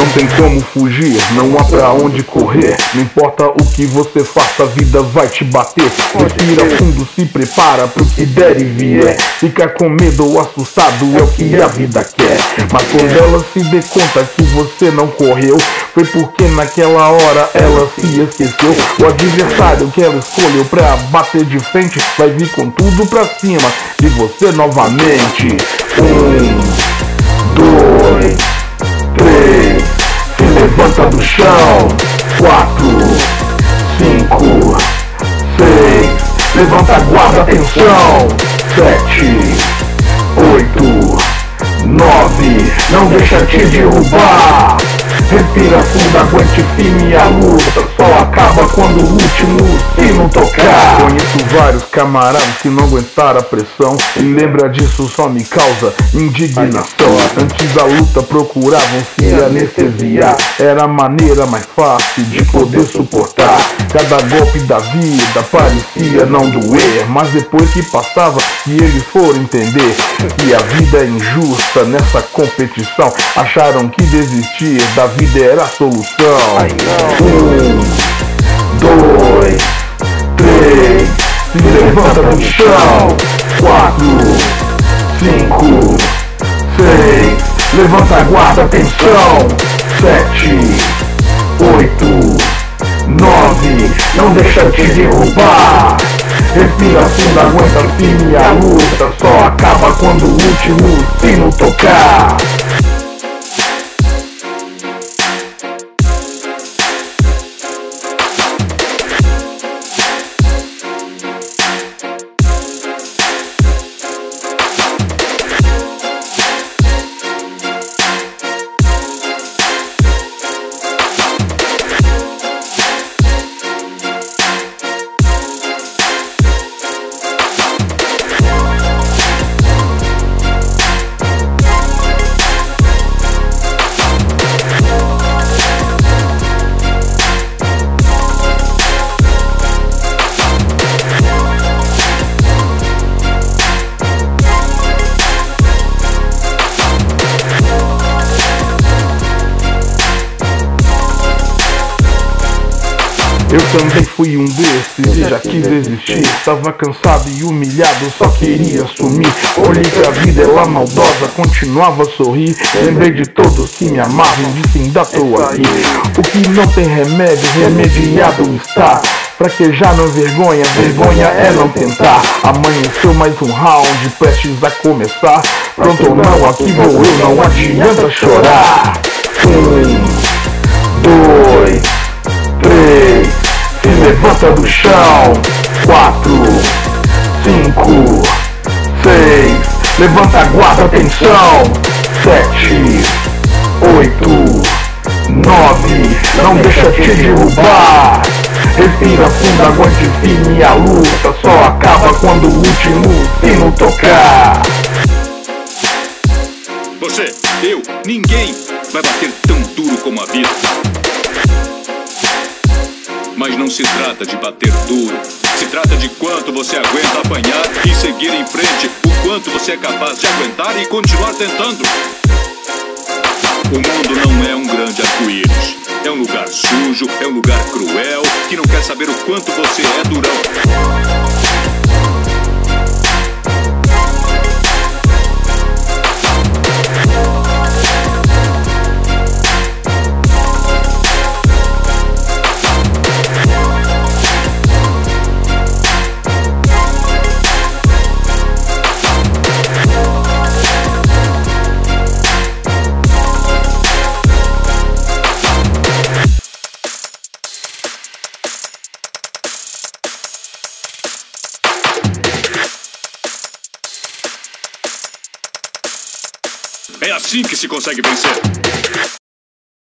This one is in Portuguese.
Não tem como fugir, não há pra onde correr. Não importa o que você faça, a vida vai te bater. Respira fundo, se prepara pro que der e vier. Fica com medo ou assustado, é o que a vida quer. Mas quando ela se dê conta que você não correu, foi porque naquela hora ela se esqueceu. O adversário que ela escolheu pra bater de frente vai vir com tudo pra cima de você novamente. Um, levanta do chão. Quatro, cinco, seis, levanta a guarda, atenção. Sete, oito, nove, não deixa te derrubar. Respira fundo, aguente firme a luta. Só acaba quando o último sino tocar. Conheço vários camaradas que não aguentaram a pressão. E lembra disso só me causa indignação. Antes da luta procuravam se anestesiar. Era a maneira mais fácil de poder suportar. Cada golpe da vida parecia não doer. Mas depois que passava, que eles foram entender que a vida é injusta nessa competição. Acharam que desistir da vida era a solução. Um, levanta do chão. Quatro, cinco, seis, levanta a guarda, atenção. Sete, oito, nove, não deixa te derrubar. Respira fundo, aguenta firme a luta. Só acaba quando o último sino tocar. Eu também fui um desses e já quis desistir. Tava cansado e humilhado, só queria sumir. Olhei pra vida, ela maldosa, continuava a sorrir. Lembrei de todos que me amavam, disse ainda tô aqui. O que não tem remédio, remediado está. Pra que já não vergonha, vergonha é não tentar. Amanheceu mais um round, prestes a começar. Pronto ou não, aqui vou eu, não adianta chorar. Levanta do chão. Quatro, cinco, seis, levanta a guarda, atenção. Sete, oito, nove, não deixa te derrubar. Respira fundo, aguente firme a luta. Só acaba quando o último sino tocar. Você, eu, ninguém vai bater tão duro como a vida. Mas não se trata de bater duro. Se trata de quanto você aguenta apanhar e seguir em frente. O quanto você é capaz de aguentar e continuar tentando. O mundo não é um grande arco-íris. É um lugar sujo, é um lugar cruel, que não quer saber o quanto você é durão. É assim que se consegue vencer.